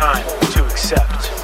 time to accept.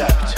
accept.